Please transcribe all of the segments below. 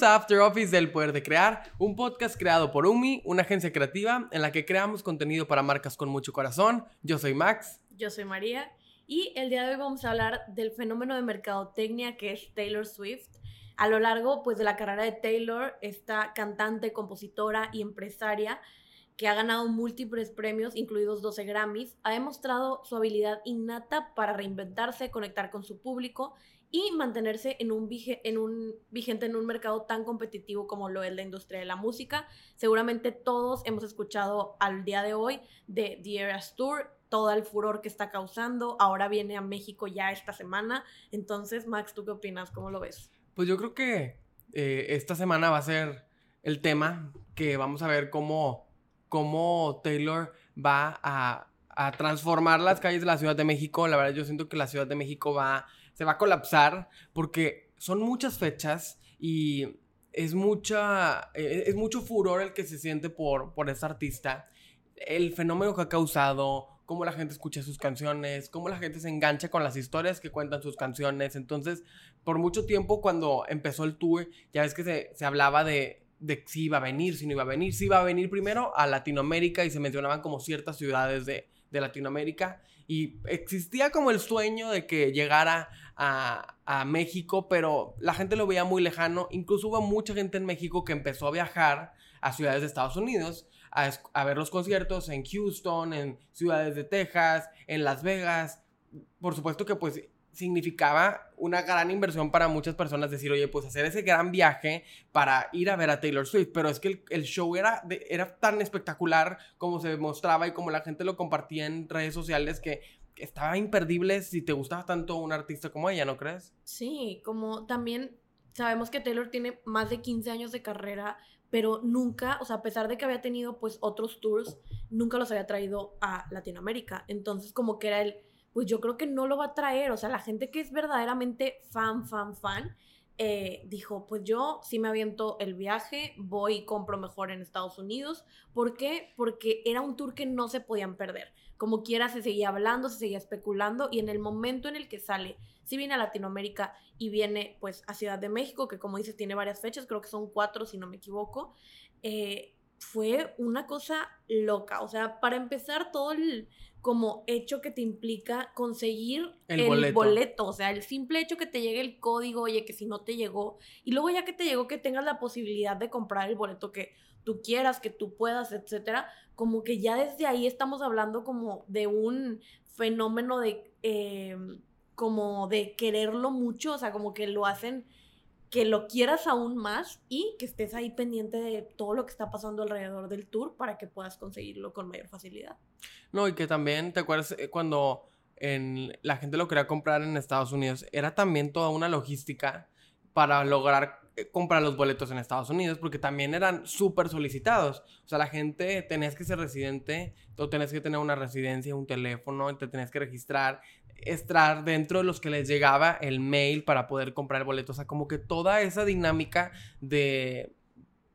Bienvenidos a After Office del Poder de Crear, un podcast creado por UMI, una agencia creativa en la que creamos contenido para marcas con mucho corazón. Yo soy Max. Yo soy María. Y el día de hoy vamos a hablar del fenómeno de mercadotecnia que es Taylor Swift. A lo largo pues, de la carrera de Taylor, esta cantante, compositora y empresaria que ha ganado múltiples premios, incluidos 12 Grammys, ha demostrado su habilidad innata para reinventarse, conectar con su público y mantenerse en un, en un vigente en un mercado tan competitivo como lo es la industria de la música. Seguramente todos hemos escuchado al día de hoy de The Eras Tour, todo el furor que está causando. Ahora viene a México ya esta semana. Entonces, Max, ¿tú qué opinas? ¿Cómo lo ves? Pues yo creo que eh, esta semana va a ser el tema que vamos a ver cómo, cómo Taylor va a, a transformar las calles de la Ciudad de México. La verdad, yo siento que la Ciudad de México va se va a colapsar porque son muchas fechas y es mucha e, es mucho furor el que se siente por por esta artista el fenómeno que ha causado cómo la gente escucha sus canciones cómo la gente se engancha con las historias que cuentan sus canciones. Entonces por mucho tiempo cuando empezó el tour ya ves que se, se hablaba de de si iba a venir, si no iba a venir, si iba a venir primero a Latinoamérica y se mencionaban como ciertas ciudades de, de Latinoamérica. Y existía como el sueño de que llegara a, México, pero la gente lo veía muy lejano. Incluso hubo mucha gente en México que empezó a viajar a ciudades de Estados Unidos a, a ver los conciertos en Houston, en ciudades de Texas, en Las Vegas. Por supuesto que pues significaba una gran inversión para muchas personas decir, oye, pues hacer ese gran viaje para ir a ver a Taylor Swift, pero es que el, show era, era tan espectacular como se mostraba y como la gente lo compartía en redes sociales que estaba imperdible si te gustaba tanto un artista como ella, ¿no crees? Sí, como también sabemos que Taylor tiene más de 15 años de carrera, pero nunca, o sea, a pesar de que había tenido pues otros tours, nunca los había traído a Latinoamérica. Entonces como que era el pues yo creo que no lo va a traer. O sea, la gente que es verdaderamente fan, fan, fan, eh, dijo, pues yo sí me aviento el viaje, voy y compro mejor en Estados Unidos. ¿Por qué? Porque era un tour que no se podían perder. Como quiera, se seguía hablando, se seguía especulando y en el momento en el que sale, si viene a Latinoamérica y viene pues a Ciudad de México, que como dices tiene varias fechas, creo que son cuatro si no me equivoco, eh, fue una cosa loca. O sea, para empezar, todo el como hecho que te implica conseguir el, boleto. O sea, el simple hecho que te llegue el código, oye, que si no te llegó, y luego ya que te llegó, que tengas la posibilidad de comprar el boleto que tú quieras, que tú puedas, etcétera, como que ya desde ahí estamos hablando como de un fenómeno de, em, como de quererlo mucho, o sea, como que lo hacen que lo quieras aún más y que estés ahí pendiente de todo lo que está pasando alrededor del tour para que puedas conseguirlo con mayor facilidad. No, y que también, ¿te acuerdas eh, cuando en, la gente lo quería comprar en Estados Unidos? Era también toda una logística para lograr comprar los boletos en Estados Unidos, porque también eran súper solicitados. O sea, la gente tenías que ser residente, tú tenías que tener una residencia, un teléfono, te tenías que registrar estar dentro de los que les llegaba el mail para poder comprar el boleto. O sea, como que toda esa dinámica de,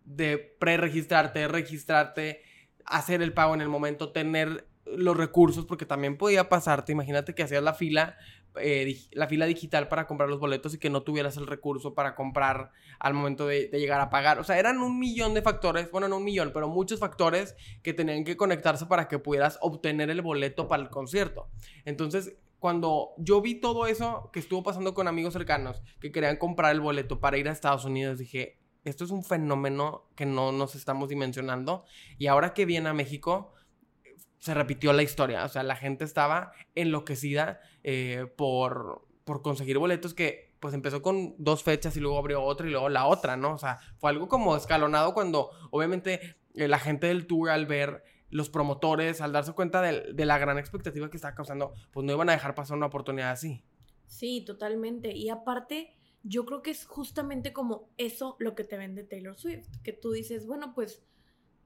de pre-registrarte, registrarte, hacer el pago en el momento, tener los recursos, porque también podía pasarte, imagínate que hacías la fila, eh, la fila digital para comprar los boletos y que no tuvieras el recurso para comprar al momento de, de, llegar a pagar. O sea, eran un millón de factores, bueno, no un millón, pero muchos factores que tenían que conectarse para que pudieras obtener el boleto para el concierto. Entonces, cuando yo vi todo eso que estuvo pasando con amigos cercanos que querían comprar el boleto para ir a Estados Unidos, dije, esto es un fenómeno que no nos estamos dimensionando. Y ahora que viene a México, se repitió la historia. O sea, la gente estaba enloquecida eh, por, por conseguir boletos que pues empezó con dos fechas y luego abrió otra y luego la otra, ¿no? O sea, fue algo como escalonado cuando obviamente eh, la gente del tour al ver los promotores, al darse cuenta de, la gran expectativa que estaba causando, pues no iban a dejar pasar una oportunidad así. Sí, totalmente. Y aparte, yo creo que es justamente como eso lo que te vende Taylor Swift, que tú dices, bueno, pues,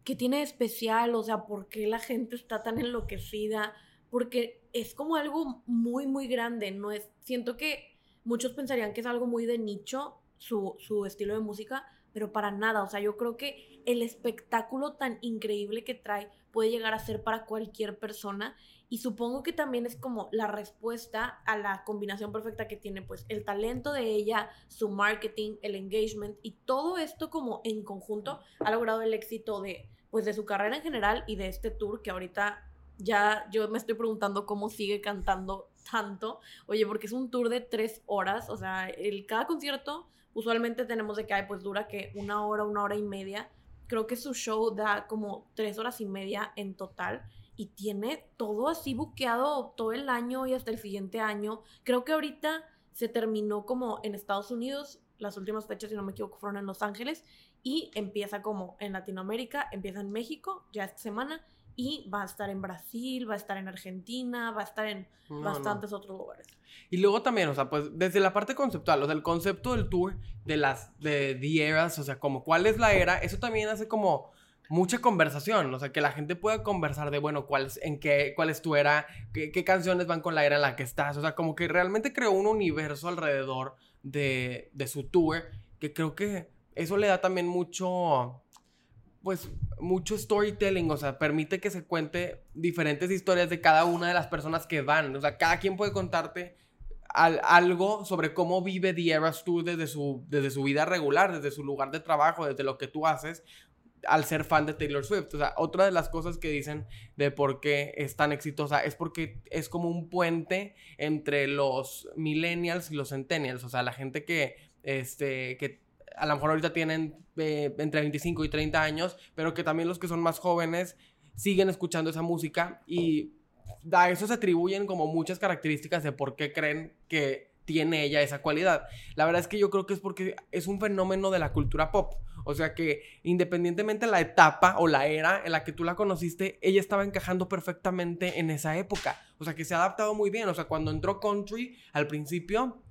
¿qué tiene especial? O sea, ¿por qué la gente está tan enloquecida? Porque es como algo muy, muy grande, no es, siento que muchos pensarían que es algo muy de nicho, su, su estilo de música, pero para nada, o sea, yo creo que el espectáculo tan increíble que trae puede llegar a ser para cualquier persona Y supongo que también es como la respuesta a la combinación perfecta que tiene pues el talento de ella, su marketing, el engagement y todo esto como en conjunto ha logrado el éxito de pues de su carrera en general y de este tour que ahorita ya yo me estoy preguntando cómo sigue cantando tanto. Oye, porque es un tour de tres horas, o sea, el, cada concierto usualmente tenemos de que hay, pues dura que una hora, una hora y media. Creo que su show da como tres horas y media en total y tiene todo así buqueado todo el año y hasta el siguiente año. Creo que ahorita se terminó como en Estados Unidos, las últimas fechas, si no me equivoco, fueron en Los Ángeles y empieza como en Latinoamérica, empieza en México ya esta semana y va a estar en Brasil, va a estar en Argentina, va a estar en bastantes otros lugares. Y luego también, o sea, pues desde la parte conceptual, o sea, el concepto del tour de las de the eras, o sea, como cuál es la era, eso también hace como mucha conversación, o sea, que la gente pueda conversar de, bueno, cuál en qué, cuál es tu era, qué, canciones van con la era en la que estás, o sea, como que realmente creó un universo alrededor de, de su tour, que creo que eso le da también mucho, pues, mucho storytelling, o sea, permite que se cuente diferentes historias de cada una de las personas que van, o sea, cada quien puede contarte algo sobre cómo vive The Eras Tour desde su, desde su vida regular, desde su lugar de trabajo, desde lo que tú haces, al ser fan de Taylor Swift. O sea, otra de las cosas que dicen de por qué es tan exitosa es porque es como un puente entre los millennials y los centennials. O sea, la gente que, este, que a lo mejor ahorita tienen eh, entre 25 y 30 años, pero que también los que son más jóvenes siguen escuchando esa música y a eso se atribuyen como muchas características de por qué creen que tiene ella esa cualidad. La verdad es que yo creo que es porque es un fenómeno de la cultura pop. O sea que independientemente de la etapa o la era en la que tú la conociste, ella estaba encajando perfectamente en esa época. O sea que se ha adaptado muy bien. O sea, cuando entró country al principio,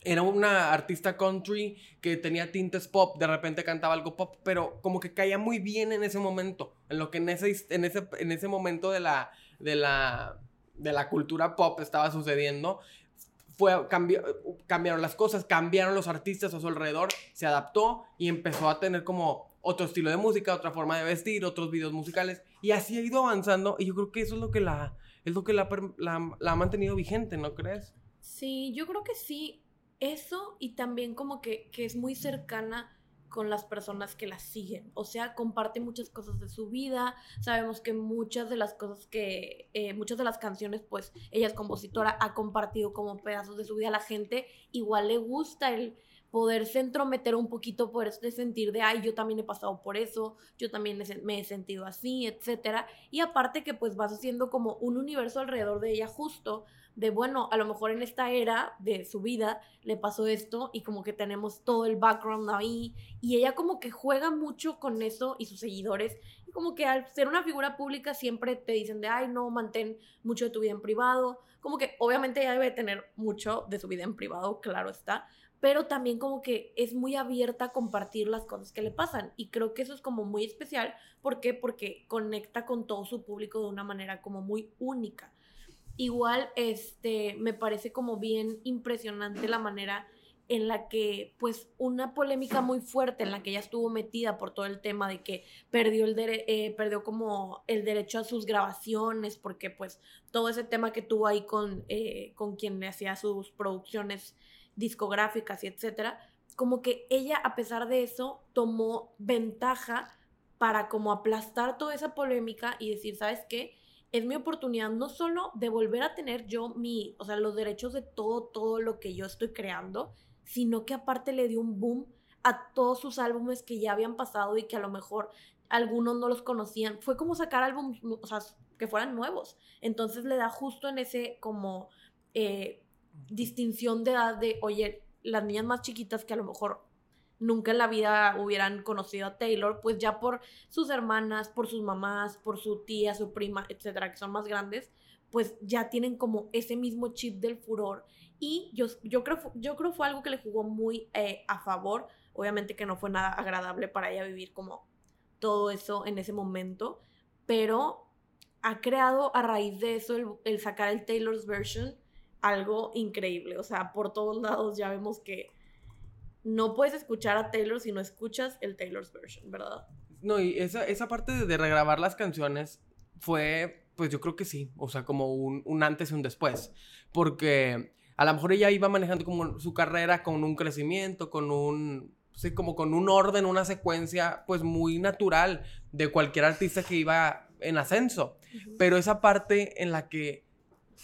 era una artista country que tenía tintes pop, de repente cantaba algo pop, pero como que caía muy bien en ese momento, en lo que en ese, en ese, en ese momento de la, de, la, de la cultura pop estaba sucediendo fue, cambiaron las cosas, cambiaron los artistas a su alrededor, se adaptó y empezó a tener como otro estilo de música, otra forma de vestir, otros videos musicales y así ha ido avanzando y yo creo que eso es lo que la, es lo que la, la, la ha mantenido vigente, ¿no crees? Sí, yo creo que sí, eso y también como que, que es muy cercana con las personas que la siguen. O sea, comparte muchas cosas de su vida. Sabemos que muchas de las cosas que, eh, muchas de las canciones, pues ella es compositora, ha compartido como pedazos de su vida a la gente. Igual le gusta el poderse entrometer un poquito por este sentir de, ay, yo también he pasado por eso, yo también me he sentido así, etcétera. Y aparte que pues vas haciendo como un universo alrededor de ella justo de, bueno, a lo mejor en esta era de su vida le pasó esto y como que tenemos todo el background ahí y ella como que juega mucho con eso y sus seguidores. Y como que al ser una figura pública siempre te dicen de, ay, no, mantén mucho de tu vida en privado, como que obviamente ella debe tener mucho de su vida en privado, claro está, pero también como que es muy abierta a compartir las cosas que le pasan. Y creo que eso es como muy especial, ¿por qué? Porque conecta con todo su público de una manera como muy única. Igual, este, me parece como bien impresionante la manera en la que, pues, una polémica muy fuerte en la que ella estuvo metida por todo el tema de que perdió, el eh, perdió como el derecho a sus grabaciones, porque, pues, todo ese tema que tuvo ahí con, eh, con quien le hacía sus producciones discográficas y etcétera, como que ella, a pesar de eso, tomó ventaja para como aplastar toda esa polémica y decir, ¿sabes qué? Es mi oportunidad no solo de volver a tener yo mi, o sea, los derechos de todo, todo lo que yo estoy creando, sino que aparte le dio un boom a todos sus álbumes que ya habían pasado y que a lo mejor algunos no los conocían. Fue como sacar álbumes, o sea, que fueran nuevos. Entonces le da justo en ese como eh, distinción de edad de, oye, las niñas más chiquitas que a lo mejor nunca en la vida hubieran conocido a Taylor, pues ya por sus hermanas, por sus mamás, por su tía, su prima, etcétera, que son más grandes, pues ya tienen como ese mismo chip del furor. Y yo, yo, creo, yo creo fue algo que le jugó muy eh, a favor. Obviamente que no fue nada agradable para ella vivir como todo eso en ese momento, pero ha creado a raíz de eso el, el sacar el Taylor's version algo increíble. O sea, por todos lados ya vemos que no puedes escuchar a Taylor si no escuchas el Taylor's version, ¿verdad? No, y esa, esa parte de regrabar las canciones fue pues yo creo que sí, o sea, como un, un antes y un después, porque a lo mejor ella iba manejando como su carrera con un crecimiento, con un, sí, como con un orden, una secuencia, pues muy natural de cualquier artista que iba en ascenso, pero esa parte en la que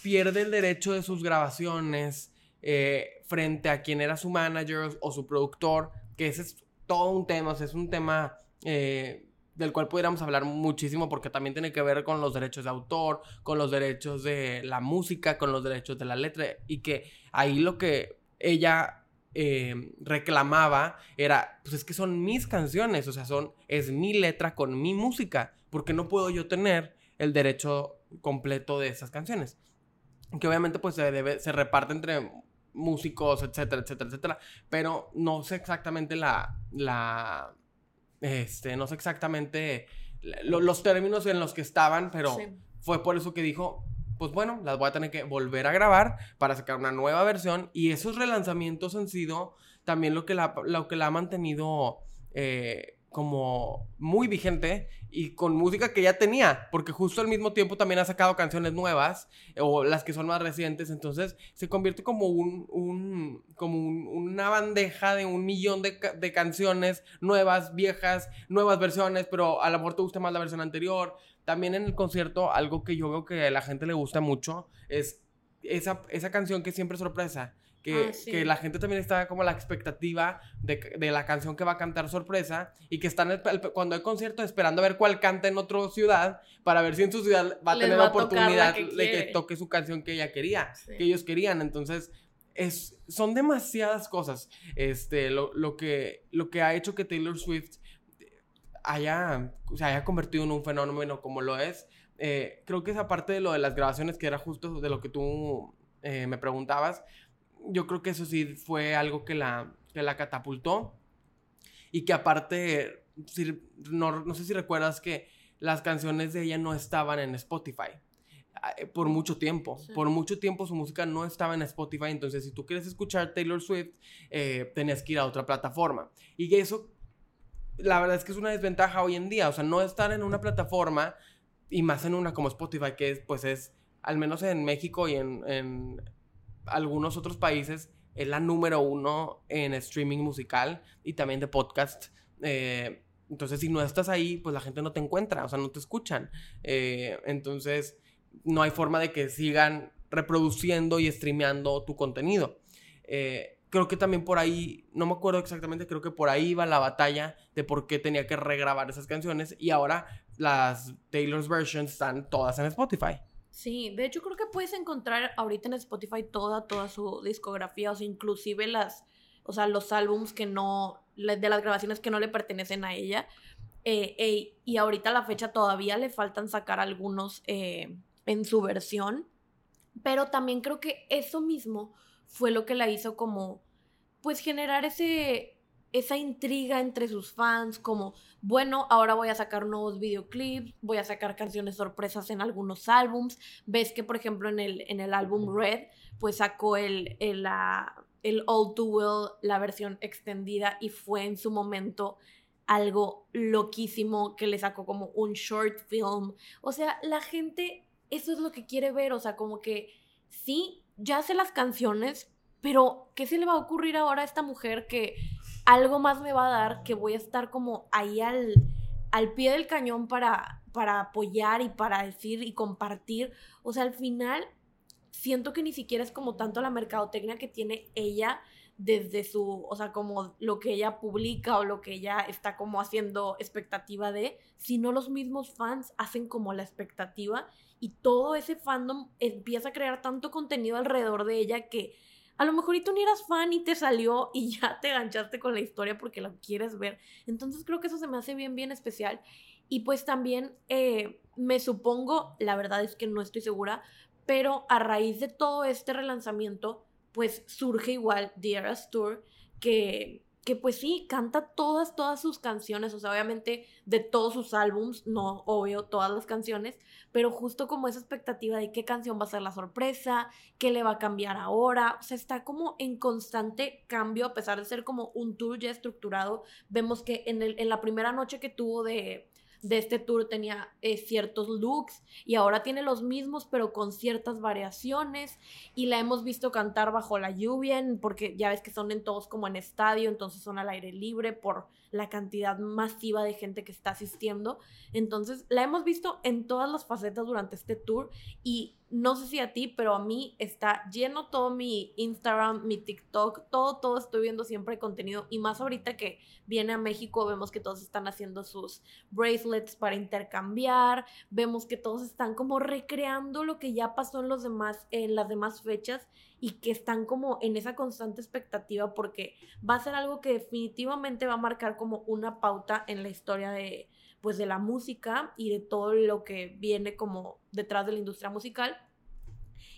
pierde el derecho de sus grabaciones eh, frente a quien era su manager o su productor, que ese es todo un tema, o sea, es un tema eh, del cual pudiéramos hablar muchísimo porque también tiene que ver con los derechos de autor, con los derechos de la música, con los derechos de la letra y que ahí lo que ella eh, reclamaba era, pues es que son mis canciones, o sea, son, es mi letra con mi música, porque no puedo yo tener el derecho completo de esas canciones. Que obviamente pues se, debe, se reparte entre músicos, etcétera, etcétera, etcétera, pero no sé exactamente la, la, este, no sé exactamente los términos en los que estaban, pero fue por eso que dijo, pues bueno, las voy a tener que volver a grabar para sacar una nueva versión. Y esos relanzamientos han sido también lo que la, lo que la ha mantenido eh, como muy vigente y con música que ya tenía, porque justo al mismo tiempo también ha sacado canciones nuevas o las que son más recientes, entonces se convierte como un, un como una bandeja de un millón de, de, canciones nuevas, viejas, nuevas versiones, pero a lo mejor te gusta más la versión anterior. También en el concierto algo que yo veo que a la gente le gusta mucho es esa, esa canción que siempre sorpresa que, ah, que, la gente también está como la expectativa de, de, la canción que va a cantar sorpresa y que están cuando hay concierto esperando a ver cuál canta en otra ciudad para ver si en su ciudad va a tener la oportunidad de que toque su canción que ella quería, que ellos querían. Entonces, es, son demasiadas cosas este, lo, lo, que, lo que ha hecho que Taylor Swift haya, se haya convertido en un fenómeno como lo es. Eh, creo que esa parte de lo de las grabaciones, que era justo de lo que tú eh, me preguntabas, yo creo que eso sí fue algo que la, que la catapultó. Y que aparte, no, no sé si recuerdas que las canciones de ella no estaban en Spotify eh, por mucho tiempo. Por mucho tiempo su música no estaba en Spotify. Entonces, si tú quieres escuchar Taylor Swift, eh, tenías que ir a otra plataforma. Y eso, la verdad es que es una desventaja hoy en día. O sea, no estar en una plataforma y más en una como Spotify, que es, pues es, al menos en México y en algunos otros países es la número uno en streaming musical y también de podcast. Eh, entonces, si no estás ahí, pues la gente no te encuentra, o sea, no te escuchan. Eh, entonces, no hay forma de que sigan reproduciendo y streameando tu contenido. Eh, creo que también por ahí, no me acuerdo exactamente, creo que por ahí iba la batalla de por qué tenía que regrabar esas canciones y ahora las Taylor's versions están todas en Spotify. Sí, de hecho creo que puedes encontrar ahorita en Spotify toda, toda su discografía, o sea, inclusive las, o sea, los álbums que no, de las grabaciones que no le pertenecen a ella. Eh, y ahorita a la fecha todavía le faltan sacar algunos eh, en su versión, pero también creo que eso mismo fue lo que la hizo como, pues generar ese, esa intriga entre sus fans, como, bueno, ahora voy a sacar nuevos videoclips, voy a sacar canciones sorpresas en algunos álbums. Ves que, por ejemplo, en el, en el álbum Red, pues sacó el, el, el All Too Well, la versión extendida, y fue en su momento algo loquísimo que le sacó como un short film. O sea, la gente, eso es lo que quiere ver, o sea, como que sí, ya hace las canciones, pero ¿qué se le va a ocurrir ahora a esta mujer que algo más me va a dar que voy a estar como ahí al, al pie del cañón para, para apoyar y para decir y compartir. O sea, al final siento que ni siquiera es como tanto la mercadotecnia que tiene ella desde su, o sea, como lo que ella publica o lo que ella está como haciendo expectativa de, sino los mismos fans hacen como la expectativa y todo ese fandom empieza a crear tanto contenido alrededor de ella que a lo mejor tú ni eras fan y te salió y ya te ganchaste con la historia porque la quieres ver. Entonces creo que eso se me hace bien, bien especial. Y pues también eh, me supongo, la verdad es que no estoy segura, pero a raíz de todo este relanzamiento, pues surge igual The Eras Tour, que que pues sí, canta todas, todas sus canciones, o sea, obviamente de todos sus álbums, no obvio todas las canciones, pero justo como esa expectativa de qué canción va a ser la sorpresa, qué le va a cambiar ahora, o sea, está como en constante cambio, a pesar de ser como un tour ya estructurado, vemos que en, el, en la primera noche que tuvo de, de este tour tenía eh, ciertos looks y ahora tiene los mismos pero con ciertas variaciones y la hemos visto cantar bajo la lluvia porque ya ves que son en todos como en estadio, entonces son al aire libre por la cantidad masiva de gente que está asistiendo. Entonces la hemos visto en todas las facetas durante este tour y no sé si a ti, pero a mí está lleno todo mi Instagram, mi TikTok, todo, todo estoy viendo siempre contenido y más ahorita que viene a México vemos que todos están haciendo sus bracelets para intercambiar, vemos que todos están como recreando lo que ya pasó en los demás en las demás fechas y que están como en esa constante expectativa porque va a ser algo que definitivamente va a marcar como una pauta en la historia de pues de la música y de todo lo que viene como detrás de la industria musical.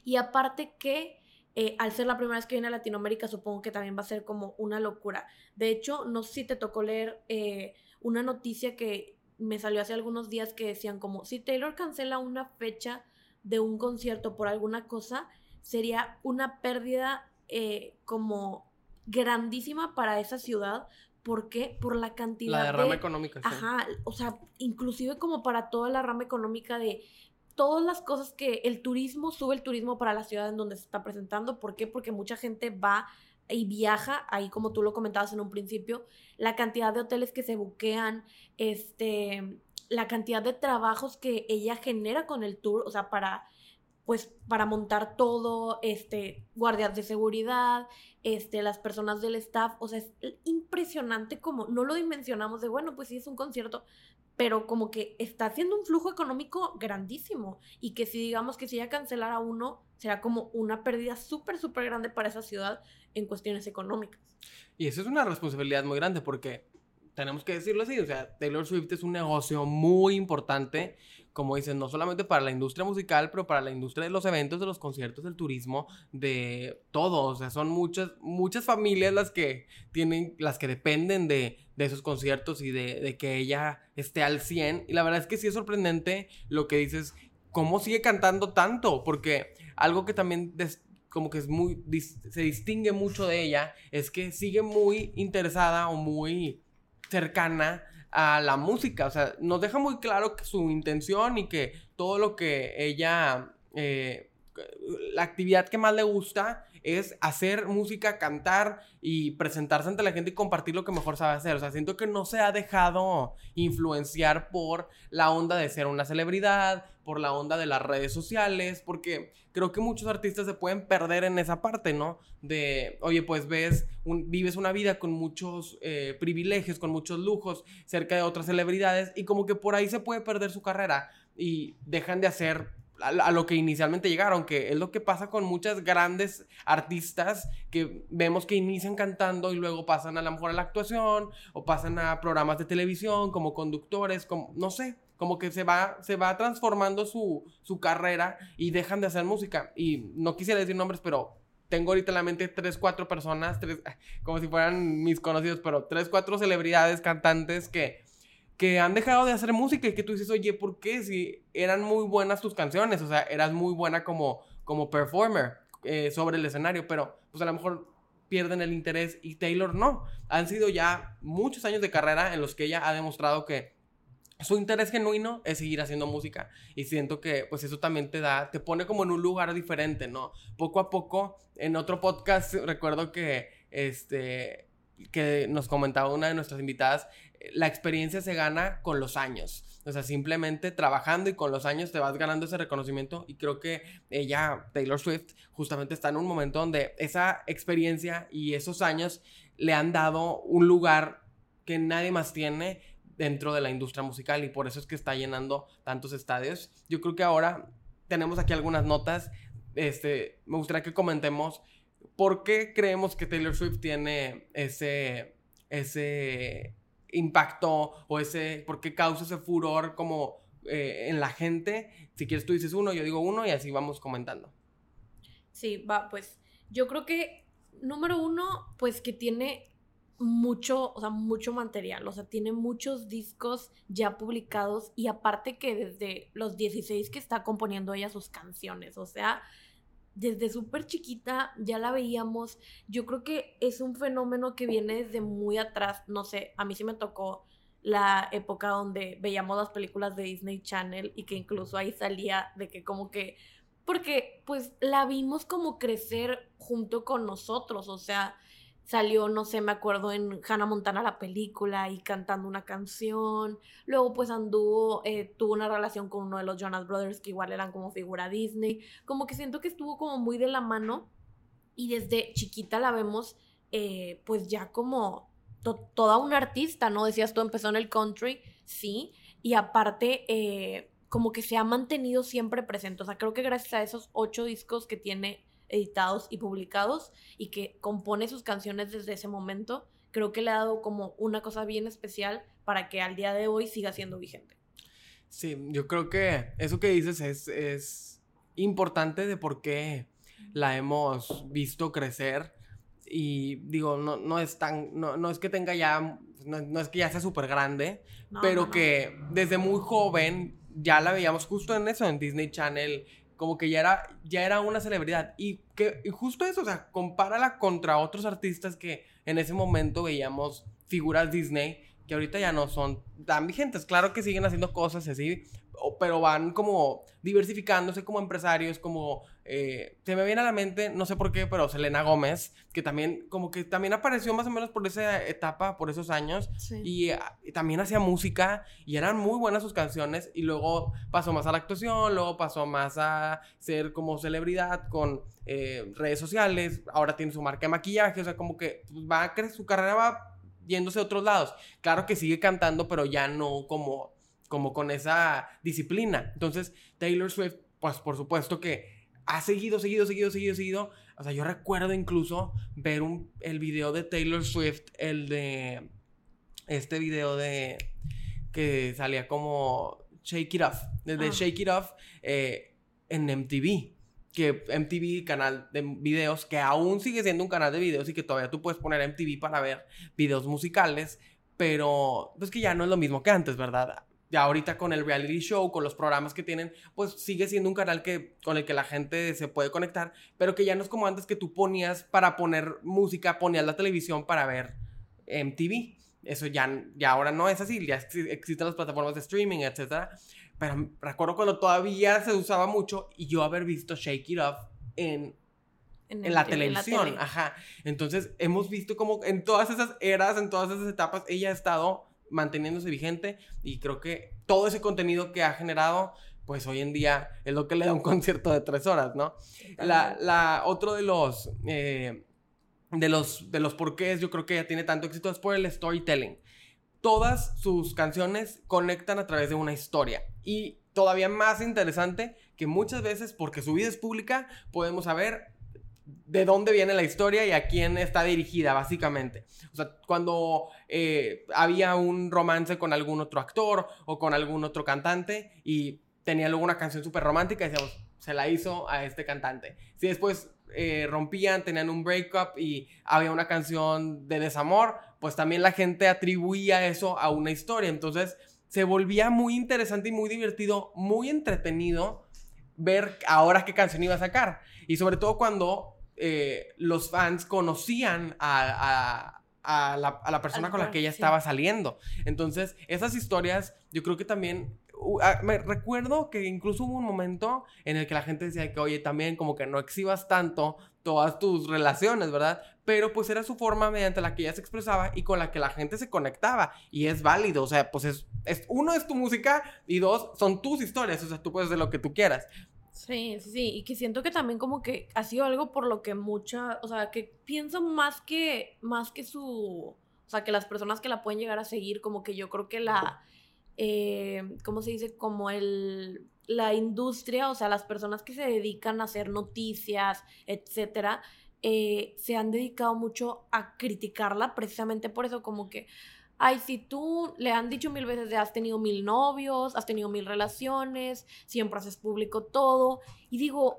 Y aparte que eh, al ser la primera vez que viene a Latinoamérica, supongo que también va a ser como una locura. De hecho, no sé si te tocó leer eh, una noticia que me salió hace algunos días que decían como, si Taylor cancela una fecha de un concierto por alguna cosa, sería una pérdida eh, como grandísima para esa ciudad ¿Por qué? Por la cantidad la rama económica. Sí. Ajá, o sea, inclusive como para toda la rama económica de todas las cosas que el turismo, sube el turismo para la ciudad en donde se está presentando. ¿Por qué? Porque mucha gente va y viaja, ahí como tú lo comentabas en un principio, la cantidad de hoteles que se buquean, este, la cantidad de trabajos que ella genera con el tour, o sea, para pues para montar todo, este, guardias de seguridad, este, las personas del staff, o sea, es impresionante como no lo dimensionamos de, bueno, pues sí es un concierto, pero como que está haciendo un flujo económico grandísimo y que si digamos que si ella cancelara uno, será como una pérdida súper, súper grande para esa ciudad en cuestiones económicas. Y eso es una responsabilidad muy grande porque tenemos que decirlo así, o sea, Taylor Swift es un negocio muy importante como dicen, no solamente para la industria musical, pero para la industria de los eventos, de los conciertos, del turismo, de todo. O sea, son muchas, muchas familias las que tienen, las que dependen de, esos conciertos y de, que ella esté al 100. Y la verdad es que sí es sorprendente lo que dices, cómo sigue cantando tanto, porque algo que también como que es muy, se distingue mucho de ella, es que sigue muy interesada o muy cercana a la música. O sea, nos deja muy claro que su intención y que todo lo que ella, eh, la actividad que más le gusta es hacer música, cantar y presentarse ante la gente y compartir lo que mejor sabe hacer. O sea, siento que no se ha dejado influenciar por la onda de ser una celebridad, por la onda de las redes sociales, porque creo que muchos artistas se pueden perder en esa parte, ¿no? De, oye, pues ves, vives una vida con muchos eh, privilegios, con muchos lujos, cerca de otras celebridades, y como que por ahí se puede perder su carrera y dejan de hacer a, lo que inicialmente llegaron, que es lo que pasa con muchas grandes artistas que vemos que inician cantando y luego pasan a lo mejor a la actuación o pasan a programas de televisión como conductores, como, no sé, como que se va, se va transformando su, su carrera y dejan de hacer música. Y no quisiera decir nombres, pero tengo ahorita en la mente tres, cuatro personas, tres, como si fueran mis conocidos, pero tres, cuatro celebridades, cantantes que que han dejado de hacer música y que tú dices, oye, ¿por qué? Si eran muy buenas tus canciones, o sea, eras muy buena como, como performer eh, sobre el escenario, pero pues a lo mejor pierden el interés y Taylor no. Han sido ya muchos años de carrera en los que ella ha demostrado que su interés genuino es seguir haciendo música y siento que pues eso también te da, te pone como en un lugar diferente, ¿no? Poco a poco, en otro podcast recuerdo que este que nos comentaba una de nuestras invitadas, la experiencia se gana con los años. O sea, simplemente trabajando y con los años te vas ganando ese reconocimiento. Y creo que ella, Taylor Swift, justamente está en un momento donde esa experiencia y esos años le han dado un lugar que nadie más tiene dentro de la industria musical y por eso es que está llenando tantos estadios. Yo creo que ahora tenemos aquí algunas notas. Este, me gustaría que comentemos por qué creemos que Taylor Swift tiene ese, ese impacto o ese, por qué causa ese furor como eh, en la gente. Si quieres tú dices uno, yo digo uno y así vamos comentando. Sí, va, pues yo creo que número uno, pues que tiene mucho, o sea, mucho material, o sea, tiene muchos discos ya publicados y aparte que desde los 16 que está componiendo ella sus canciones, o sea, desde súper chiquita ya la veíamos. Yo creo que es un fenómeno que viene desde muy atrás. No sé, a mí sí me tocó la época donde veíamos las películas de Disney Channel y que incluso ahí salía de que como que, porque pues la vimos como crecer junto con nosotros, o sea, salió, no sé, me acuerdo en Hannah Montana la película y cantando una canción, luego pues anduvo, eh, tuvo una relación con uno de los Jonas Brothers que igual eran como figura Disney, como que siento que estuvo como muy de la mano y desde chiquita la vemos eh, pues ya como toda una artista, ¿no? Decías tú, empezó en el country, sí, y aparte, eh, como que se ha mantenido siempre presente. O sea, creo que gracias a esos ocho discos que tiene editados y publicados y que compone sus canciones desde ese momento, creo que le ha dado como una cosa bien especial para que al día de hoy siga siendo vigente. Sí, yo creo que eso que dices es, es importante de por qué la hemos visto crecer y digo, no, no es tan, no, no es que tenga ya, no, es que ya sea súper grande, pero que desde muy joven ya la veíamos justo en eso, en Disney Channel, como que ya era, ya era una celebridad. Y, que, y justo eso, o sea, compárala contra otros artistas que en ese momento veíamos figuras Disney que ahorita ya no son tan vigentes. Claro que siguen haciendo cosas así, pero van como diversificándose como empresarios, como eh, se me viene a la mente, no sé por qué, pero Selena Gómez, que también como que también apareció más o menos por esa etapa, por esos años, y, ah, y, también hacía música y eran muy buenas sus canciones y luego pasó más a la actuación, luego pasó más a ser como celebridad con eh, redes sociales, ahora tiene su marca de maquillaje, o sea, como que va a crecer, su carrera va yéndose a otros lados. Claro que sigue cantando, pero ya no como como con esa disciplina. Entonces, Taylor Swift, pues por supuesto que ha seguido, seguido, seguido, seguido, seguido. O sea, yo recuerdo incluso ver un, el video de Taylor Swift, el de este video de que salía como Shake It Off, desde ah. Shake It Off eh, en MTV que MTV, canal de videos, que aún sigue siendo un canal de videos y que todavía tú puedes poner MTV para ver videos musicales, pero pues que ya no es lo mismo que antes, ¿verdad? Ya ahorita con el reality show, con los programas que tienen, pues sigue siendo un canal que, con el que la gente se puede conectar, pero que ya no es como antes que tú ponías para poner música, ponías la televisión para ver MTV. Eso ya, ya ahora no es así, ya existen las plataformas de streaming, etc. Pero recuerdo cuando todavía se usaba mucho y yo haber visto Shake It Off en en, la televisión, ajá. Entonces, hemos visto como en todas esas eras, en todas esas etapas, ella ha estado manteniéndose vigente y creo que todo ese contenido que ha generado, pues hoy en día es lo que le da un concierto de tres horas, ¿no? La, la, otro de los, eh, de los, de los porqués yo creo que ella tiene tanto éxito es por el storytelling. Todas sus canciones conectan a través de una historia y todavía más interesante que muchas veces porque su vida es pública podemos saber de dónde viene la historia y a quién está dirigida, básicamente. O sea, cuando eh, había un romance con algún otro actor o con algún otro cantante y tenía luego una canción súper romántica, decíamos, se la hizo a este cantante. Si después eh, rompían, tenían un breakup y había una canción de desamor, pues también la gente atribuía eso a una historia. Entonces se volvía muy interesante y muy divertido, muy entretenido ver ahora qué canción iba a sacar. Y sobre todo cuando eh, los fans conocían a, la, persona con la que ella estaba saliendo. Entonces, esas historias, yo creo que también... Me recuerdo que incluso hubo un momento en el que la gente decía que, oye, también como que no exhibas tanto todas tus relaciones, ¿verdad? Pero pues era su forma mediante la que ella se expresaba y con la que la gente se conectaba. Y es válido, o sea, pues es, es uno es tu música y dos son tus historias, o sea, tú puedes hacer lo que tú quieras. Sí, sí, sí, y que siento que también como que ha sido algo por lo que mucha, o sea, que pienso más que, más que su, o sea, que las personas que la pueden llegar a seguir, como que yo creo que la, eh, ¿cómo se dice? Como el, la industria, o sea, las personas que se dedican a hacer noticias, etcétera, eh, se han dedicado mucho a criticarla precisamente por eso, como que, ay, si tú le han dicho mil veces de has tenido mil novios, has tenido mil relaciones, siempre haces público todo, y digo,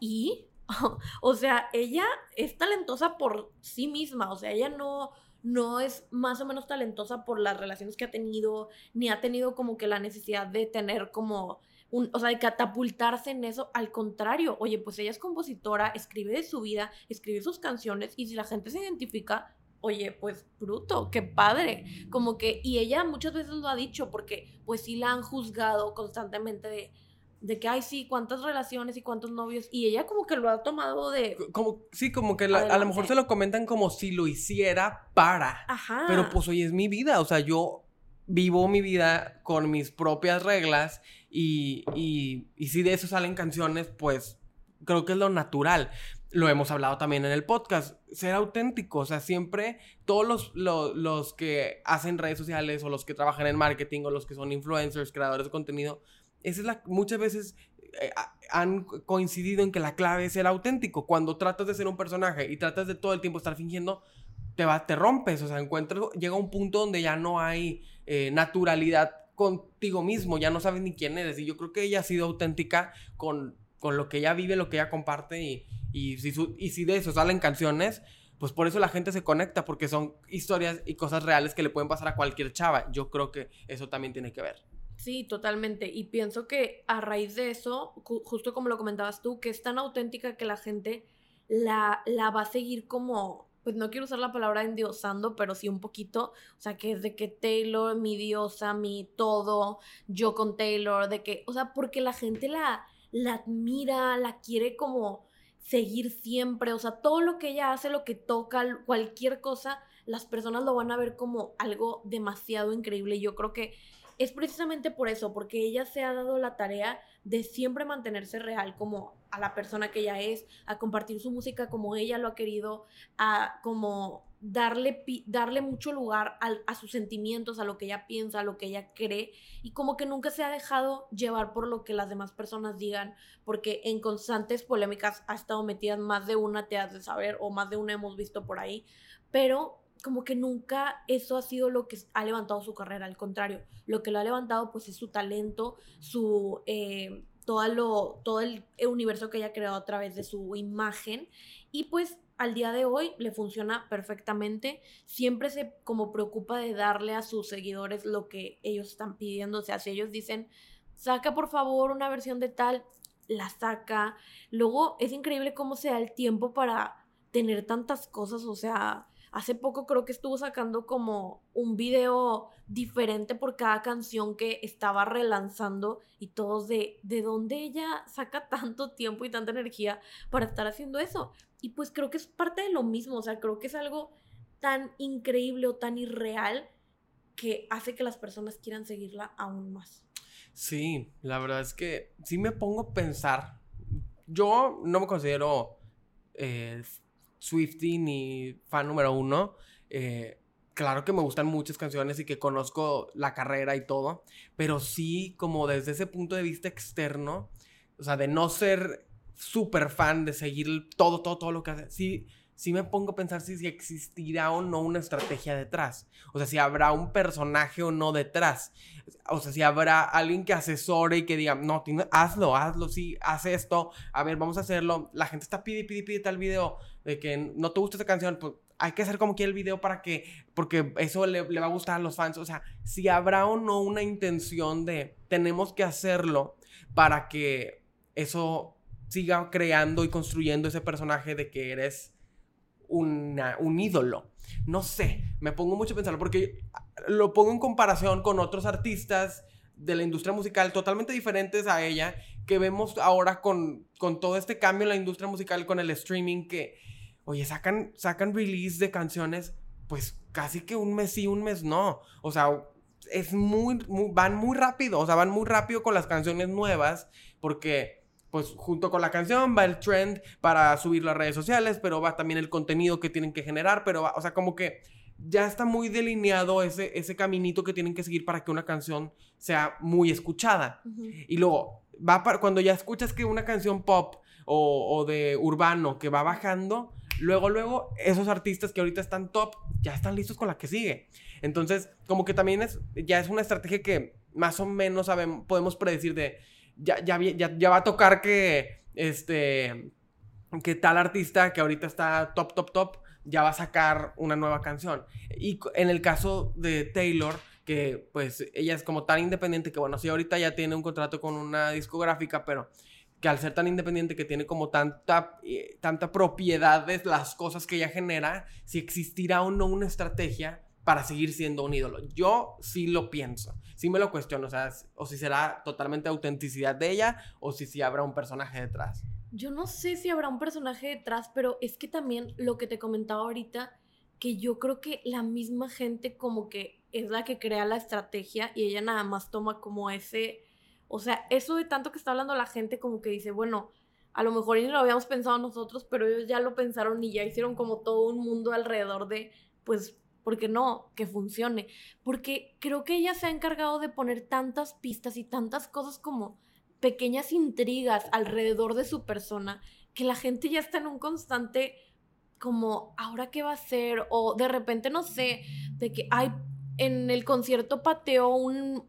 ¿y? o sea, ella es talentosa por sí misma, o sea, ella no, no es más o menos talentosa por las relaciones que ha tenido, ni ha tenido como que la necesidad de tener como un, o sea, de catapultarse en eso. Al contrario, oye, pues ella es compositora, escribe de su vida, escribe sus canciones y si la gente se identifica, oye, pues bruto, qué padre. Como que, y ella muchas veces lo ha dicho porque pues sí la han juzgado constantemente de, de que, ay, sí, cuántas relaciones y cuántos novios. Y ella como que lo ha tomado de... Como, sí, como que la- a lo mejor se lo comentan como si lo hiciera para. Ajá. Pero pues hoy es mi vida, o sea, yo vivo mi vida con mis propias reglas y, y, y si de eso salen canciones, pues creo que es lo natural. Lo hemos hablado también en el podcast, ser auténtico, o sea, siempre todos los, lo- los que hacen redes sociales o los que trabajan en marketing o los que son influencers, creadores de contenido, esa es la, muchas veces eh, han coincidido en que la clave es ser auténtico. Cuando tratas de ser un personaje y tratas de todo el tiempo estar fingiendo, te, va, te rompes, o sea, encuentras, llega un punto donde ya no hay eh, naturalidad contigo mismo, ya no sabes ni quién eres. Y yo creo que ella ha sido auténtica con, con lo que ella vive, lo que ella comparte y, y, si su- y si de eso salen canciones, pues por eso la gente se conecta, porque son historias y cosas reales que le pueden pasar a cualquier chava. Yo creo que eso también tiene que ver. Sí, totalmente. Y pienso que a raíz de eso, ju- justo como lo comentabas tú, que es tan auténtica que la gente la, la va a seguir como, pues no quiero usar la palabra endiosando, pero sí un poquito. O sea, que es de que Taylor, mi diosa, mi todo, yo con Taylor, de que, o sea, porque la gente la, la admira, la quiere como seguir siempre. O sea, todo lo que ella hace, lo que toca, cualquier cosa, las personas lo van a ver como algo demasiado increíble. Yo creo que es precisamente por eso, porque ella se ha dado la tarea de siempre mantenerse real como a la persona que ella es, a compartir su música como ella lo ha querido, a como darle, darle mucho lugar a sus sentimientos, a lo que ella piensa, a lo que ella cree, y como que nunca se ha dejado llevar por lo que las demás personas digan, porque en constantes polémicas ha estado metida más de una, te has de saber, o más de una hemos visto por ahí, pero como que nunca eso ha sido lo que ha levantado su carrera, al contrario, lo que lo ha levantado pues es su talento, su eh, todo lo todo el universo que ella ha creado a través de su imagen y pues al día de hoy le funciona perfectamente, siempre se como preocupa de darle a sus seguidores lo que ellos están pidiendo, o sea, si ellos dicen, saca por favor una versión de tal, la saca, luego es increíble cómo se da el tiempo para tener tantas cosas, o sea, Hace poco creo que estuvo sacando como un video diferente por cada canción que estaba relanzando y todos de de dónde ella saca tanto tiempo y tanta energía para estar haciendo eso. Y pues creo que es parte de lo mismo, o sea, creo que es algo tan increíble o tan irreal que hace que las personas quieran seguirla aún más. Sí, la verdad es que sí me pongo a pensar. Yo no me considero eh, Swiftie ni fan número uno. Eh, claro que me gustan muchas canciones y que conozco la carrera y todo, pero sí como desde ese punto de vista externo, o sea, de no ser súper fan, de seguir todo, todo, todo lo que hace, sí, sí me pongo a pensar si, existirá o no una estrategia detrás, o sea, si habrá un personaje o no detrás, o sea, si habrá alguien que asesore y que diga, no, hazlo, hazlo, sí, haz esto, a ver, vamos a hacerlo, la gente está pide, pide, pide tal video, de que no te gusta esta canción, pues hay que hacer como quiera el video para que, porque eso le, le va a gustar a los fans. O sea, si habrá o no una intención de, tenemos que hacerlo para que eso siga creando y construyendo ese personaje de que eres una- un ídolo. No sé, me pongo mucho a pensarlo porque lo pongo en comparación con otros artistas de la industria musical totalmente diferentes a ella que vemos ahora con, con todo este cambio en la industria musical, con el streaming que oye, sacan, sacan release de canciones, pues casi que un mes sí, un mes no. O sea, es muy, van muy rápido, o sea, van muy rápido con las canciones nuevas, porque pues junto con la canción va el trend para subirlo a redes sociales, pero va también el contenido que tienen que generar, pero va, o sea, como que ya está muy delineado ese, ese caminito que tienen que seguir para que una canción sea muy escuchada. Y luego, va para, cuando ya escuchas que una canción pop o, o de urbano que va bajando, luego, luego, esos artistas que ahorita están top ya están listos con la que sigue. Entonces, como que también es, ya es una estrategia que más o menos sabemos, podemos predecir de, ya, ya, va a tocar que, este, que tal artista que ahorita está top, top, top, ya va a sacar una nueva canción. Y en el caso de Taylor, que pues ella es como tan independiente que bueno, sí ahorita ya tiene un contrato con una discográfica, pero que al ser tan independiente, que tiene como tanta, eh, tanta propiedad de las cosas que ella genera, si existirá o no una estrategia para seguir siendo un ídolo. Yo sí lo pienso, sí me lo cuestiono, o sea, o si será totalmente autenticidad de ella o si sí habrá un personaje detrás. Yo no sé si habrá un personaje detrás, pero es que también lo que te comentaba ahorita, que yo creo que la misma gente como que es la que crea la estrategia y ella nada más toma como ese, o sea, eso de tanto que está hablando la gente como que dice, bueno, a lo mejor ni lo habíamos pensado nosotros, pero ellos ya lo pensaron y ya hicieron como todo un mundo alrededor de, pues, ¿por qué no? Que funcione. Porque creo que ella se ha encargado de poner tantas pistas y tantas cosas como pequeñas intrigas alrededor de su persona que la gente ya está en un constante como, ¿ahora qué va a hacer? O de repente, no sé, de que, hay en el concierto pateó un,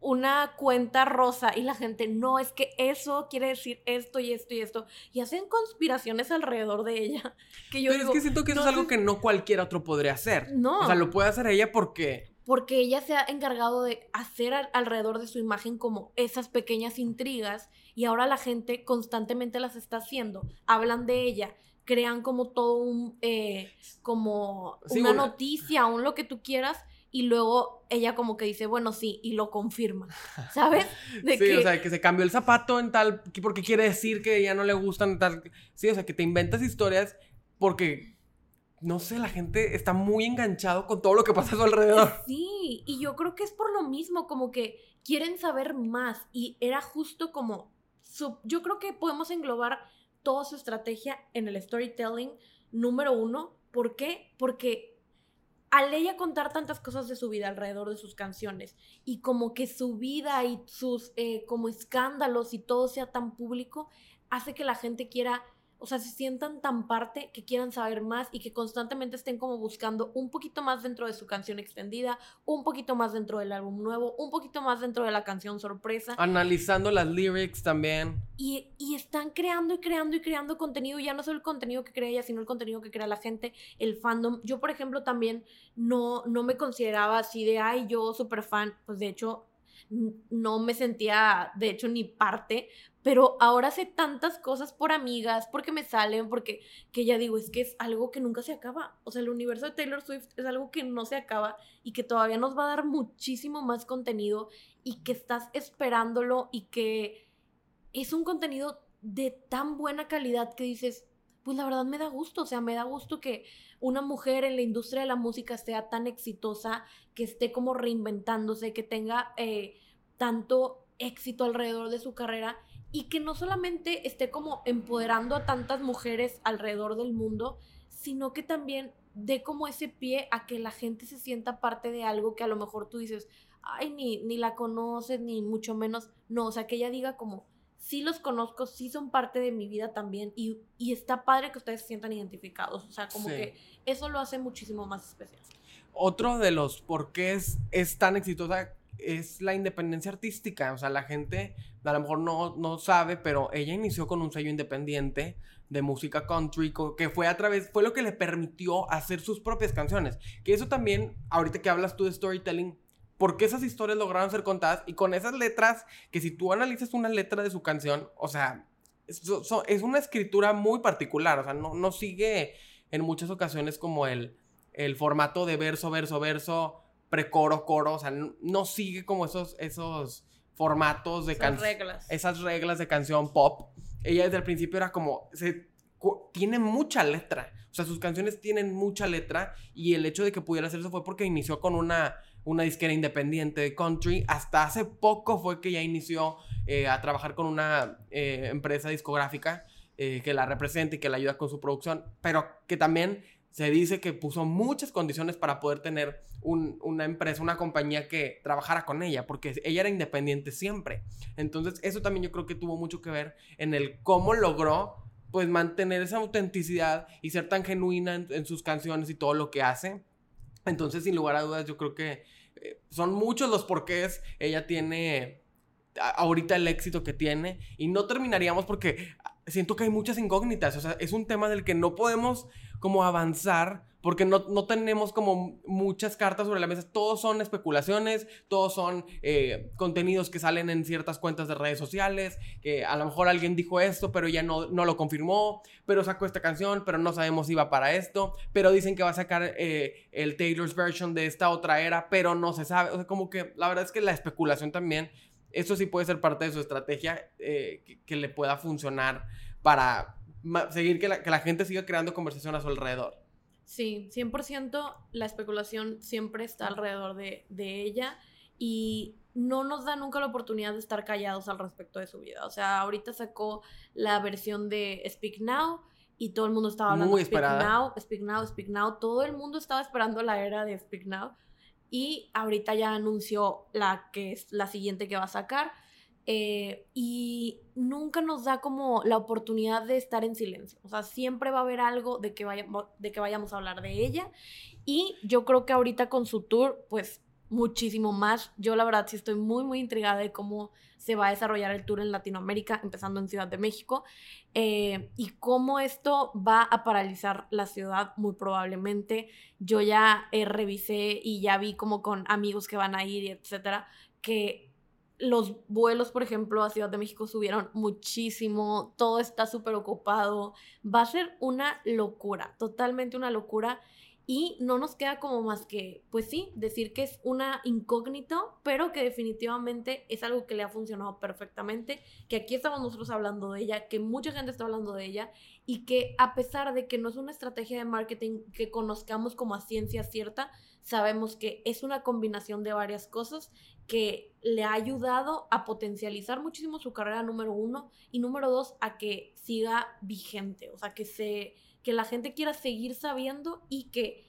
una cuenta rosa y la gente, no, es que eso quiere decir esto y esto y esto. Y hacen conspiraciones alrededor de ella. Que yo Pero es que siento que eso es algo que no cualquier otro podría hacer. No. O sea, lo puede hacer ella porque porque ella se ha encargado de hacer alrededor de su imagen como esas pequeñas intrigas y ahora la gente constantemente las está haciendo, hablan de ella, crean como todo un, eh, como una, noticia, un lo que tú quieras y luego ella como que dice, bueno, sí, y lo confirma, ¿sabes? sí, o sea, que se cambió el zapato en tal, porque quiere decir que ya no le gustan tal, sí, o sea, que te inventas historias porque no sé, la gente está muy enganchado con todo lo que pasa a su alrededor. Sí, y yo creo que es por lo mismo, como que quieren saber más y era justo como, yo creo que podemos englobar toda su estrategia en el storytelling número uno. ¿Por qué? Porque al ella contar tantas cosas de su vida alrededor de sus canciones y como que su vida y sus eh, como escándalos y todo sea tan público, hace que la gente quiera o sea, se sientan tan parte que quieran saber más y que constantemente estén como buscando un poquito más dentro de su canción extendida, un poquito más dentro del álbum nuevo, un poquito más dentro de la canción sorpresa. Analizando las lyrics también. Y, y están creando y creando y creando contenido, ya no solo el contenido que crea ella, sino el contenido que crea la gente, el fandom. Yo, por ejemplo, también no, no me consideraba así de, ay, yo súper fan, pues de hecho no me sentía, de hecho, ni parte, pero ahora sé tantas cosas por amigas, porque me salen, porque que ya digo, es que es algo que nunca se acaba. O sea, el universo de Taylor Swift es algo que no se acaba y que todavía nos va a dar muchísimo más contenido y que estás esperándolo y que es un contenido de tan buena calidad que dices, pues la verdad me da gusto, o sea, me da gusto que una mujer en la industria de la música sea tan exitosa, que esté como reinventándose, que tenga eh, tanto éxito alrededor de su carrera y que no solamente esté como empoderando a tantas mujeres alrededor del mundo, sino que también dé como ese pie a que la gente se sienta parte de algo que a lo mejor tú dices, ay, ni, ni la conoces, ni mucho menos, no, o sea, que ella diga como, sí los conozco, sí son parte de mi vida también y, y está padre que ustedes se sientan identificados, o sea, como que eso lo hace muchísimo más especial. Otro de los por qué es, es tan exitosa es la independencia artística. O sea, la gente a lo mejor no, no sabe, pero ella inició con un sello independiente de música country, que fue a través, fue lo que le permitió hacer sus propias canciones. Que eso también, ahorita que hablas tú de storytelling, porque esas historias lograron ser contadas y con esas letras, que si tú analizas una letra de su canción, o sea, es, es una escritura muy particular, o sea, no, no sigue en muchas ocasiones como el, el formato de verso, verso, verso precoro, coro, o sea, no, sigue como esos, esos formatos de canción. reglas. Esas reglas de canción pop. Ella desde el principio era como, se, tiene mucha letra, o sea, sus canciones tienen mucha letra y el hecho de que pudiera hacer eso fue porque inició con una, una disquera independiente de country. Hasta hace poco fue que ya inició eh, a trabajar con una eh, empresa discográfica eh, que la representa y que la ayuda con su producción, pero que también se dice que puso muchas condiciones para poder tener una empresa, una compañía que trabajara con ella, porque ella era independiente siempre. Entonces, eso también yo creo que tuvo mucho que ver en el cómo logró pues mantener esa autenticidad y ser tan genuina en, sus canciones y todo lo que hace. Entonces, sin lugar a dudas, yo creo que eh, son muchos los porqués ella tiene ahorita el éxito que tiene y no terminaríamos porque siento que hay muchas incógnitas, o sea, es un tema del que no podemos como avanzar porque no, no, tenemos como muchas cartas sobre la mesa. Todos son especulaciones, todos son eh, contenidos que salen en ciertas cuentas de redes sociales, que a lo mejor alguien dijo esto, pero ya no, no lo confirmó, pero sacó esta canción, pero no sabemos si va para esto, pero dicen que va a sacar eh, el Taylor's version de esta otra era, pero no se sabe. O sea, como que la verdad es que la especulación también, eso sí puede ser parte de su estrategia eh, que, le pueda funcionar para seguir que la, que la gente siga creando conversación a su alrededor. Sí, 100% la especulación siempre está alrededor de, ella y no nos da nunca la oportunidad de estar callados al respecto de su vida. O sea, ahorita sacó la versión de Speak Now y todo el mundo estaba hablando de Speak Now, Speak Now, Speak Now. Todo el mundo estaba esperando la era de Speak Now y ahorita ya anunció la que es la siguiente que va a sacar. Eh, y nunca nos da como la oportunidad de estar en silencio. O sea, siempre va a haber algo de que, vayamos, de que vayamos a hablar de ella. Y yo creo que ahorita con su tour, pues muchísimo más. Yo la verdad sí estoy muy, muy intrigada de cómo se va a desarrollar el tour en Latinoamérica, empezando en Ciudad de México, eh, y cómo esto va a paralizar la ciudad muy probablemente. Yo ya eh, revisé y ya vi como con amigos que van a ir etcétera, que los vuelos, por ejemplo, a Ciudad de México subieron muchísimo, todo está súper ocupado, va a ser una locura, totalmente una locura. Y no nos queda como más que, pues sí, decir que es una incógnito, pero que definitivamente es algo que le ha funcionado perfectamente, que aquí estamos nosotros hablando de ella, que mucha gente está hablando de ella y que a pesar de que no es una estrategia de marketing que conozcamos como a ciencia cierta, sabemos que es una combinación de varias cosas que le ha ayudado a potencializar muchísimo su carrera número uno y número dos a que siga vigente, o sea, que, se, que la gente quiera seguir sabiendo y que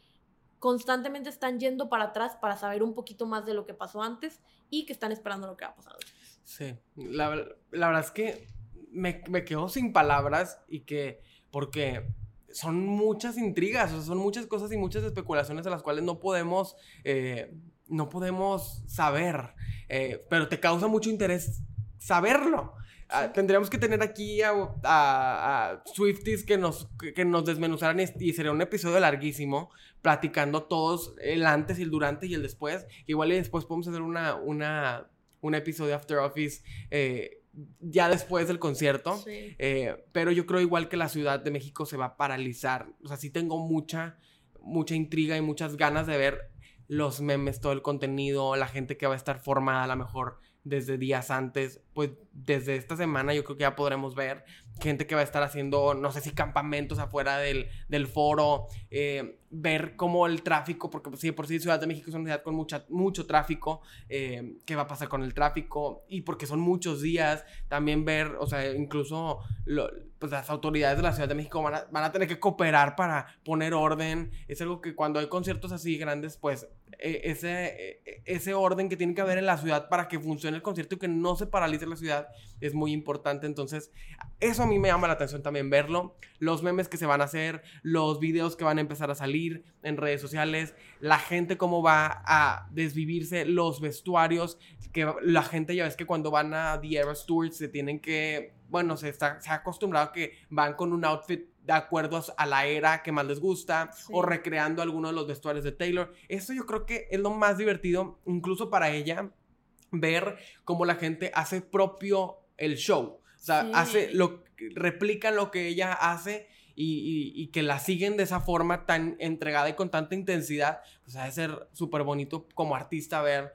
constantemente están yendo para atrás para saber un poquito más de lo que pasó antes y que están esperando lo que ha pasado. Sí, la, la verdad es que me, me quedo sin palabras y que, porque son muchas intrigas, son muchas cosas y muchas especulaciones a las cuales no podemos eh, no podemos saber, eh, pero te causa mucho interés saberlo. Ah, tendríamos que tener aquí a, a, Swifties que nos, que, nos desmenuzaran y, sería un episodio larguísimo, platicando todos el antes y el durante y el después. Igual y después podemos hacer una, una, un episodio After Office eh, ya después del concierto. Eh, pero yo creo igual que la Ciudad de México se va a paralizar. O sea, sí tengo mucha, mucha intriga y muchas ganas de ver los memes, todo el contenido, la gente que va a estar formada a lo mejor desde días antes, pues desde esta semana yo creo que ya podremos ver gente que va a estar haciendo, no sé si campamentos afuera del, del foro, eh, ver cómo el tráfico, porque pues, sí, por sí Ciudad de México es una ciudad con mucha, mucho tráfico, eh, qué va a pasar con el tráfico, y porque son muchos días, también ver, o sea, incluso pues las autoridades de la Ciudad de México van a, van a, tener que cooperar para poner orden, es algo que cuando hay conciertos así grandes, pues e, ese, e, ese orden que tiene que haber en la ciudad para que funcione el concierto y que no se paralice la ciudad es muy importante, entonces eso a mí me llama la atención también verlo, los memes que se van a hacer, los videos que van a empezar a salir, en redes sociales, la gente cómo va a desvivirse, los vestuarios, que la gente ya ves que cuando van a The Eras Tour se tienen que, bueno, se, está, se ha acostumbrado que van con un outfit de acuerdo a la era que más les gusta o recreando algunos de los vestuarios de Taylor. Eso yo creo que es lo más divertido, incluso para ella, ver cómo la gente hace propio el show. O sea, hace lo, replica lo que ella hace y, que la siguen de esa forma tan entregada y con tanta intensidad, pues ha de ser súper bonito como artista ver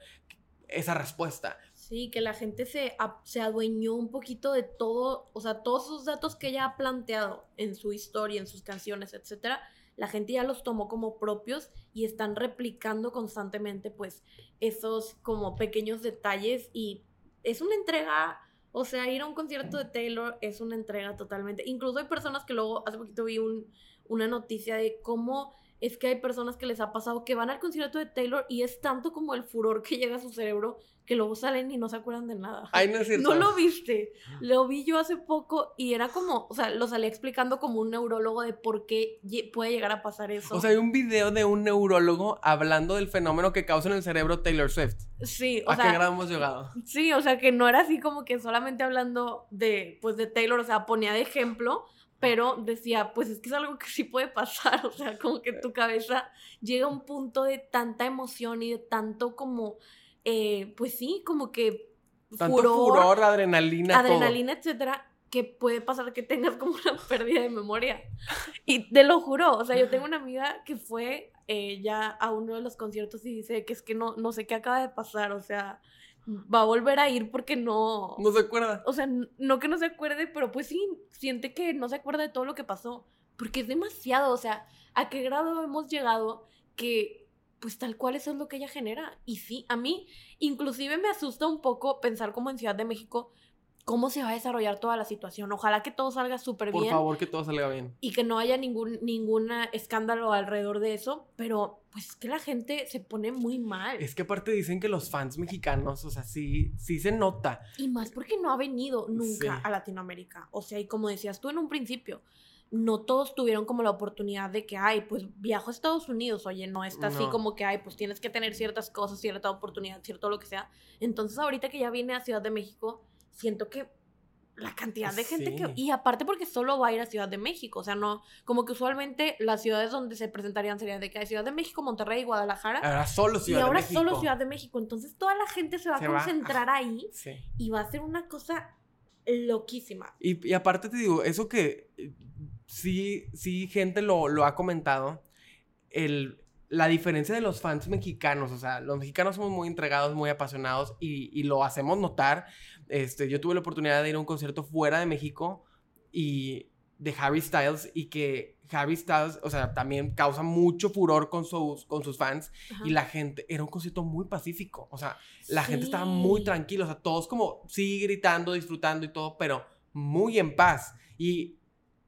esa respuesta. Sí, que la gente se, se adueñó un poquito de todo, o sea, todos esos datos que ella ha planteado en su historia, en sus canciones, etcétera, la gente ya los tomó como propios y están replicando constantemente, pues, esos como pequeños detalles y es una entrega o sea, ir a un concierto de Taylor es una entrega totalmente. Incluso hay personas que luego, hace poquito vi un, una noticia de cómo es que hay personas que les ha pasado que van al concierto de Taylor y es tanto como el furor que llega a su cerebro que luego salen y no se acuerdan de nada. Ay, no es cierto. No lo viste. Lo vi yo hace poco y era como, o sea, lo salí explicando como un neurólogo de por qué puede llegar a pasar eso. O sea, hay un video de un neurólogo hablando del fenómeno que causa en el cerebro Taylor Swift. Sí, o sea. ¿A qué grado hemos llegado? Sí, o sea, que no era así como que solamente hablando de, pues, de Taylor, o sea, ponía de ejemplo pero decía, pues es que es algo que sí puede pasar, o sea, como que tu cabeza llega a un punto de tanta emoción y de tanto como, eh, pues sí, como que tanto furor, adrenalina, adrenalina, etcétera, que puede pasar que tengas como una pérdida de memoria. Y te lo juro, o sea, yo tengo una amiga que fue eh, ya a uno de los conciertos y dice que es que no, no sé qué acaba de pasar, o sea, va a volver a ir porque no... No se acuerda. O sea, no que no se acuerde, pero pues sí, siente que no se acuerda de todo lo que pasó, porque es demasiado, o sea, ¿a qué grado hemos llegado que pues tal cual eso es lo que ella genera? Y sí, a mí inclusive me asusta un poco pensar como en Ciudad de México, cómo se va a desarrollar toda la situación. Ojalá que todo salga súper bien. Por favor, que todo salga bien. Y que no haya ningún, escándalo alrededor de eso, pero pues es que la gente se pone muy mal. Es que aparte dicen que los fans mexicanos, o sea, sí, sí se nota. Y más porque no ha venido nunca a Latinoamérica. O sea, y como decías tú en un principio, no todos tuvieron como la oportunidad de que, ay, pues viajo a Estados Unidos, oye, no está así como que, ay, pues tienes que tener ciertas cosas, cierta oportunidad, cierto lo que sea. Entonces ahorita que ya viene a Ciudad de México, siento que la cantidad de gente que... Y aparte porque solo va a ir a Ciudad de México, o sea, no, como que usualmente las ciudades donde se presentarían serían de que Ciudad de México, Monterrey, Guadalajara. Ahora solo Ciudad de México. Y ahora solo Ciudad de México, entonces toda la gente se va a concentrar ahí y va a ser una cosa loquísima. Y, y, aparte te digo, eso que eh, sí, sí, gente lo, lo ha comentado, el, la diferencia de los fans mexicanos, o sea, los mexicanos somos muy entregados, muy apasionados y, lo hacemos notar. Este, yo tuve la oportunidad de ir a un concierto fuera de México y de Harry Styles y que Harry Styles, o sea, también causa mucho furor con sus, con sus fans y la gente, era un concierto muy pacífico, o sea, la gente estaba muy tranquila, o sea, todos como, sí, gritando, disfrutando y todo, pero muy en paz. Y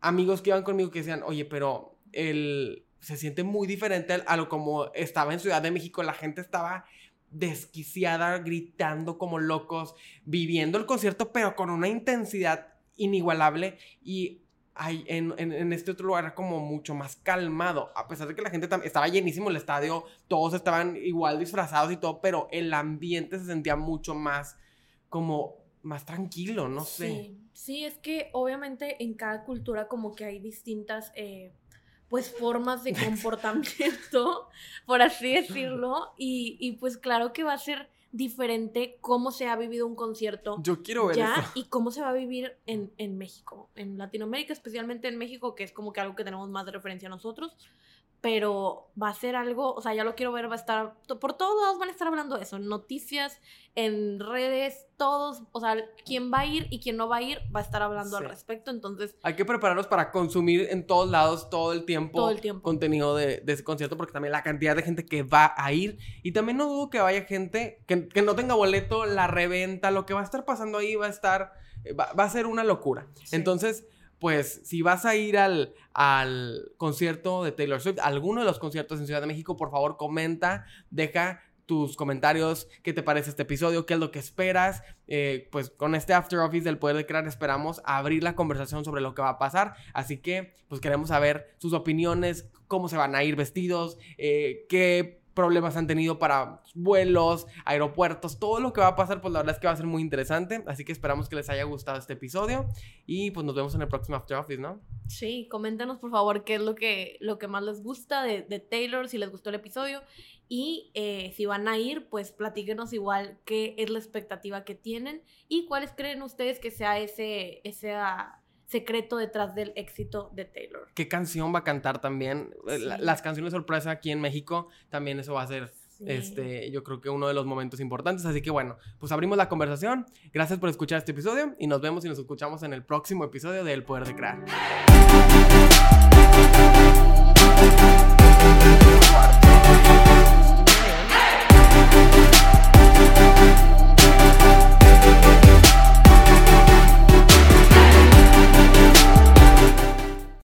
amigos que iban conmigo que decían, oye, pero el, se siente muy diferente a lo como estaba en Ciudad de México. La gente estaba desquiciada, gritando como locos, viviendo el concierto, pero con una intensidad inigualable. Y hay, en, este otro lugar como mucho más calmado, a pesar de que la gente estaba llenísimo el estadio, todos estaban igual disfrazados y todo, pero el ambiente se sentía mucho más como más tranquilo, no sé. Sí, sí es que obviamente en cada cultura como que hay distintas... Eh, pues formas de comportamiento, por así decirlo, y, y, pues claro que va a ser diferente cómo se ha vivido un concierto. Yo quiero ver ya y cómo se va a vivir en, en México, en Latinoamérica, especialmente en México, que es como que algo que tenemos más de referencia a nosotros pero va a ser algo, o sea, ya lo quiero ver, va a estar, por todos lados van a estar hablando de eso, en noticias, en redes, todos, o sea, quién va a ir y quién no va a ir va a estar hablando al respecto, entonces... Hay que prepararnos para consumir en todos lados todo el tiempo, todo el tiempo. contenido de, ese concierto, porque también la cantidad de gente que va a ir, y también no dudo que vaya gente que, que no tenga boleto, la reventa, lo que va a estar pasando ahí va a estar, eh, va, a ser una locura. Entonces pues si vas a ir al, al concierto de Taylor Swift, alguno de los conciertos en Ciudad de México, por favor comenta, deja tus comentarios, qué te parece este episodio, qué es lo que esperas. Eh, pues con este After Office del Poder de Crear esperamos abrir la conversación sobre lo que va a pasar. Así que pues queremos saber sus opiniones, cómo se van a ir vestidos, eh, qué problemas han tenido para vuelos, aeropuertos, todo lo que va a pasar, pues la verdad es que va a ser muy interesante. Así que esperamos que les haya gustado este episodio y pues nos vemos en el próximo After Office, ¿no? Sí, coméntanos por favor qué es lo que, lo que más les gusta de, Taylor, si les gustó el episodio y eh, si van a ir, pues platíquenos igual qué es la expectativa que tienen y cuáles creen ustedes que sea ese, ese secreto detrás del éxito de Taylor. ¿Qué canción va a cantar también? Eh, las canciones sorpresa aquí en México, también eso va a ser, este, yo creo que uno de los momentos importantes. Así que bueno, pues abrimos la conversación. Gracias por escuchar este episodio y nos vemos y nos escuchamos en el próximo episodio de El Poder de Crear.